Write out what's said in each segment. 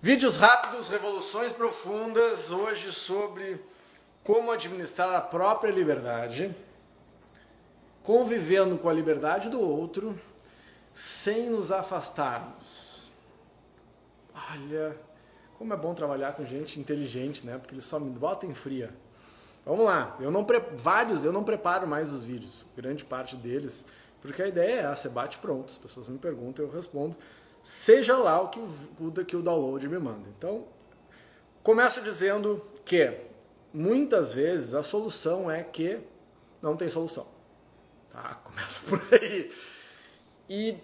Vídeos rápidos, revoluções profundas, hoje sobre como administrar a própria liberdade, convivendo com a liberdade do outro, sem nos afastarmos. Olha, como é bom trabalhar com gente inteligente, né? Porque eles só me botam em fria. Vamos lá, eu não pre... vários eu não preparo mais os vídeos, grande parte deles, porque a ideia é essa, é bate pronto. As pessoas me perguntam, eu respondo seja lá o que o, que o download me manda. Então, começo dizendo que muitas vezes a solução é que não tem solução. Tá? Começa por aí. E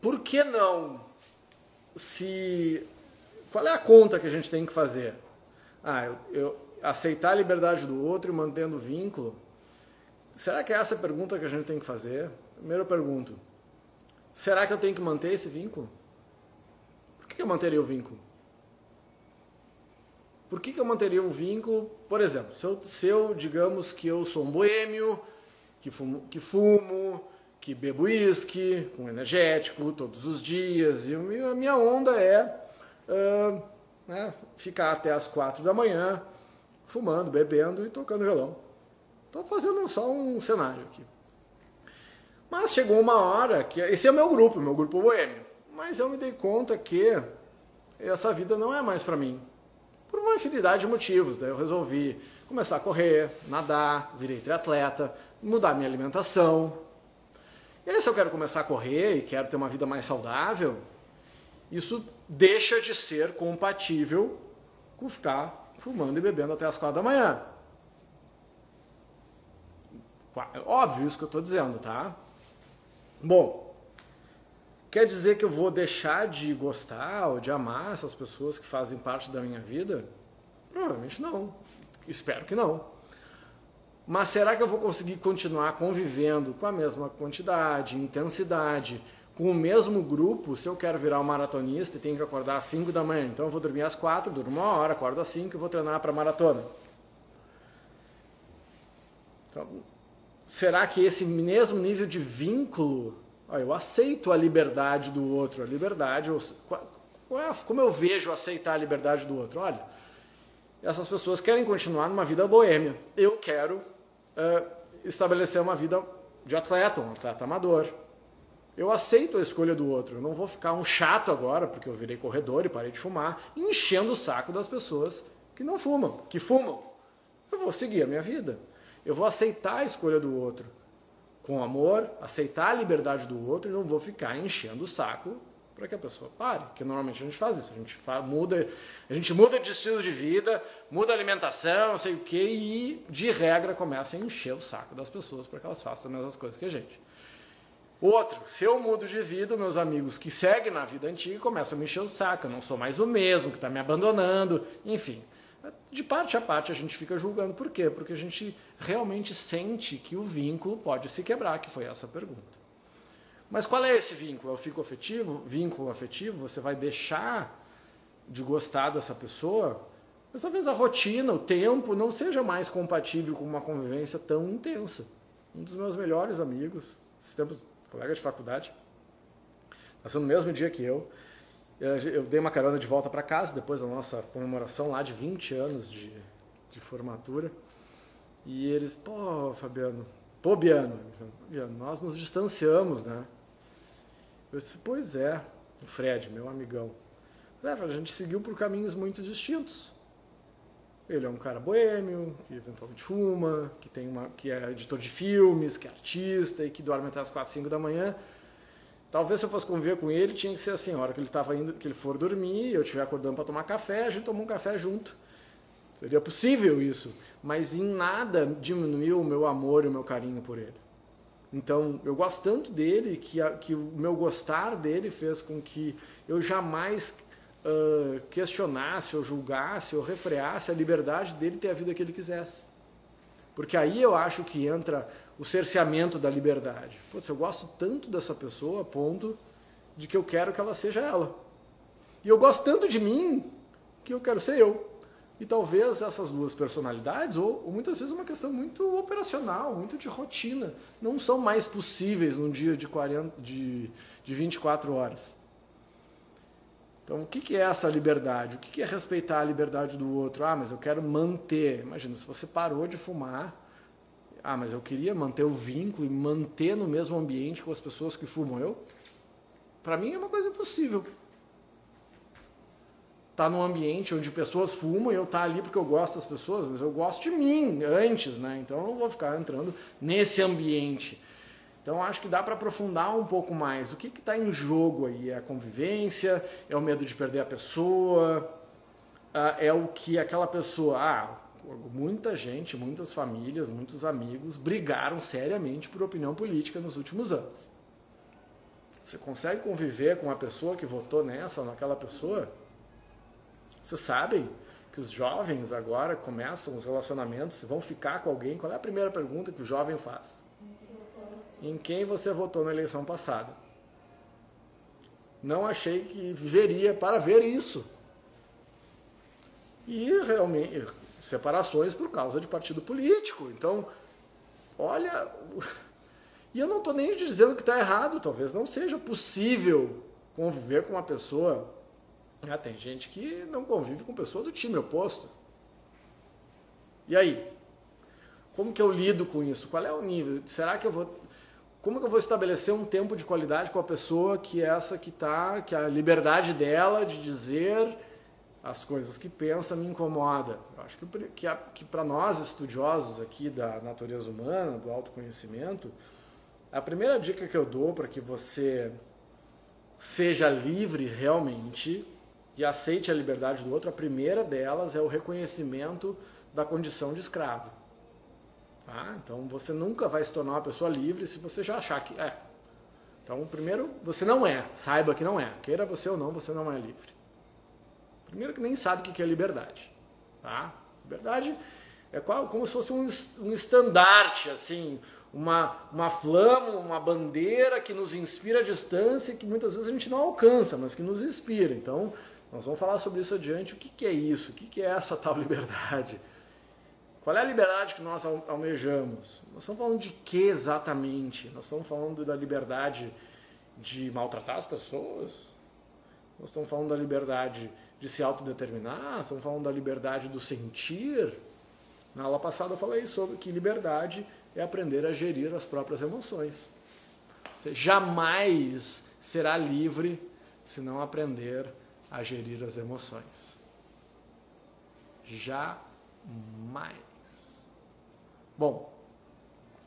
por que não? Se qual é a conta que a gente tem que fazer? Ah, eu, eu aceitar a liberdade do outro e mantendo o vínculo. Será que é essa a pergunta que a gente tem que fazer? Primeiro eu pergunto: Será que eu tenho que manter esse vínculo? Por que eu manteria o vínculo? Por que, eu manteria um vínculo? Por exemplo, se eu, se eu, digamos que eu sou um boêmio, que fumo, que, fumo, que bebo uísque, com energético todos os dias, e a minha onda é uh, né, ficar até as quatro da manhã fumando, bebendo e tocando violão. Estou fazendo só um cenário aqui. Mas chegou uma hora que. Esse é o meu grupo, meu grupo boêmio. Mas eu me dei conta que essa vida não é mais para mim. Por uma infinidade de motivos. Daí eu resolvi começar a correr, nadar, virei triatleta, mudar minha alimentação. E aí, se eu quero começar a correr e quero ter uma vida mais saudável, isso deixa de ser compatível com ficar fumando e bebendo até as quatro da manhã. Óbvio isso que eu estou dizendo, tá? Bom, quer dizer que eu vou deixar de gostar ou de amar essas pessoas que fazem parte da minha vida? Provavelmente não. Espero que não. Mas será que eu vou conseguir continuar convivendo com a mesma quantidade, intensidade, com o mesmo grupo, se eu quero virar um maratonista e tenho que acordar às 5 da manhã? Então eu vou dormir às 4, durmo uma hora, acordo às 5 e vou treinar para maratona. Então, será que esse mesmo nível de vínculo, ó, eu aceito a liberdade do outro, a liberdade, é como eu vejo aceitar a liberdade do outro? Olha, essas pessoas querem continuar numa vida boêmia. Eu quero uh, estabelecer uma vida de atleta, um atleta amador. Eu aceito a escolha do outro. Eu não vou ficar um chato agora, porque eu virei corredor e parei de fumar, enchendo o saco das pessoas que não fumam, que fumam. Eu vou seguir a minha vida. Eu vou aceitar a escolha do outro com amor, aceitar a liberdade do outro e não vou ficar enchendo o saco para que a pessoa pare, que normalmente a gente faz isso, a gente faz, muda, a gente muda de estilo de vida, muda a alimentação, não sei o que, e de regra começa a encher o saco das pessoas para que elas façam as mesmas coisas que a gente. Outro, se eu mudo de vida, meus amigos que seguem na vida antiga começam a me encher o saco, eu não sou mais o mesmo, que está me abandonando, enfim de parte a parte a gente fica julgando. Por quê? Porque a gente realmente sente que o vínculo pode se quebrar, que foi essa pergunta. Mas qual é esse vínculo? É o vínculo afetivo? Vínculo afetivo? Você vai deixar de gostar dessa pessoa? Mas talvez a rotina, o tempo, não seja mais compatível com uma convivência tão intensa. Um dos meus melhores amigos, esses tempos, colega de faculdade, nasceu no mesmo dia que eu, eu dei uma carona de volta para casa depois da nossa comemoração lá de 20 anos de, de formatura. E eles, pô, Fabiano, pô, Biano, nós nos distanciamos, né? Eu disse, pois é, o Fred, meu amigão. É, a gente seguiu por caminhos muito distintos. Ele é um cara boêmio, que eventualmente fuma, que, tem uma, que é editor de filmes, que é artista e que dorme até as 4, 5 da manhã. Talvez se eu fosse conviver com ele, tinha que ser assim, a hora que ele estava indo, que ele for dormir, eu estiver acordando para tomar café, a gente tomou um café junto. Seria possível isso, mas em nada diminuiu o meu amor e o meu carinho por ele. Então, eu gosto tanto dele que, a, que o meu gostar dele fez com que eu jamais uh, questionasse ou julgasse ou refreasse a liberdade dele ter a vida que ele quisesse. Porque aí eu acho que entra o cerceamento da liberdade. Putz, eu gosto tanto dessa pessoa a ponto de que eu quero que ela seja ela. E eu gosto tanto de mim que eu quero ser eu. E talvez essas duas personalidades, ou, ou, muitas vezes uma questão muito operacional, muito de rotina, não são mais possíveis num dia de, 40, de, de 24 horas. Então, o que é essa liberdade? O que é respeitar a liberdade do outro? Ah, mas eu quero manter. Imagina, se você parou de fumar, ah, mas eu queria manter o vínculo e manter no mesmo ambiente com as pessoas que fumam. Eu, para mim, é uma coisa impossível. Tá num ambiente onde pessoas fumam e eu tá ali porque eu gosto das pessoas, mas eu gosto de mim antes, né? Então eu não vou ficar entrando nesse ambiente. Então acho que dá para aprofundar um pouco mais. O que está em jogo aí? É a convivência? É o medo de perder a pessoa? Ah, é o que aquela pessoa. Ah, muita gente, muitas famílias, muitos amigos brigaram seriamente por opinião política nos últimos anos. Você consegue conviver com uma pessoa que votou nessa ou naquela pessoa? Vocês sabem que os jovens agora começam os relacionamentos, vão ficar com alguém. Qual é a primeira pergunta que o jovem faz? em quem você votou na eleição passada. Não achei que viveria para ver isso. E realmente, separações por causa de partido político. Então, olha. E eu não estou nem dizendo que está errado, talvez não seja possível conviver com uma pessoa. Ah, tem gente que não convive com pessoa do time oposto. E aí? Como que eu lido com isso? Qual é o nível? Será que eu vou como que eu vou estabelecer um tempo de qualidade com a pessoa que é essa que está, que a liberdade dela de dizer as coisas que pensa me incomoda? Eu acho que, que, que para nós estudiosos aqui da natureza humana, do autoconhecimento, a primeira dica que eu dou para que você seja livre realmente e aceite a liberdade do outro, a primeira delas é o reconhecimento da condição de escravo. Tá? Então você nunca vai se tornar uma pessoa livre se você já achar que é. Então, primeiro, você não é. Saiba que não é. Queira você ou não, você não é livre. Primeiro que nem sabe o que é liberdade. Tá? Liberdade é como se fosse um, um estandarte, assim, uma, uma flama, uma bandeira que nos inspira à distância e que muitas vezes a gente não alcança, mas que nos inspira. Então, nós vamos falar sobre isso adiante. O que, que é isso? O que, que é essa tal liberdade? Qual é a liberdade que nós almejamos? Nós estamos falando de que exatamente? Nós estamos falando da liberdade de maltratar as pessoas? Nós estamos falando da liberdade de se autodeterminar? Estamos falando da liberdade do sentir? Na aula passada eu falei sobre que liberdade é aprender a gerir as próprias emoções. Você jamais será livre se não aprender a gerir as emoções. Jamais. Bom,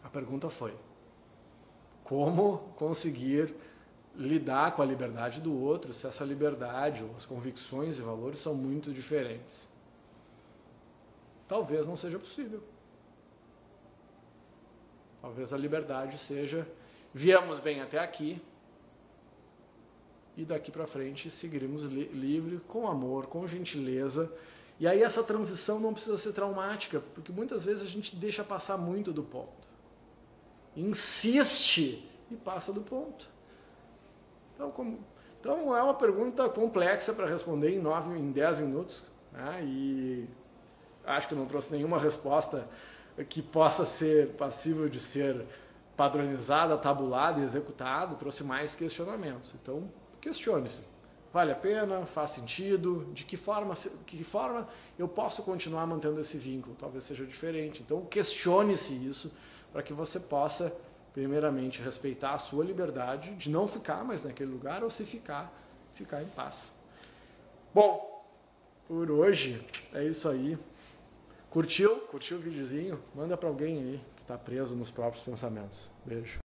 a pergunta foi: como conseguir lidar com a liberdade do outro se essa liberdade ou as convicções e valores são muito diferentes? Talvez não seja possível. Talvez a liberdade seja viemos bem até aqui e daqui para frente seguiremos li livre, com amor, com gentileza e aí essa transição não precisa ser traumática, porque muitas vezes a gente deixa passar muito do ponto. Insiste e passa do ponto. Então, como, então é uma pergunta complexa para responder em nove, em dez minutos. Né? E acho que não trouxe nenhuma resposta que possa ser passível de ser padronizada, tabulada e executada. Trouxe mais questionamentos. Então, questione-se. Vale a pena? Faz sentido? De que forma, que forma eu posso continuar mantendo esse vínculo? Talvez seja diferente. Então, questione-se isso para que você possa, primeiramente, respeitar a sua liberdade de não ficar mais naquele lugar ou, se ficar, ficar em paz. Bom, por hoje é isso aí. Curtiu? Curtiu o videozinho? Manda para alguém aí que está preso nos próprios pensamentos. Beijo.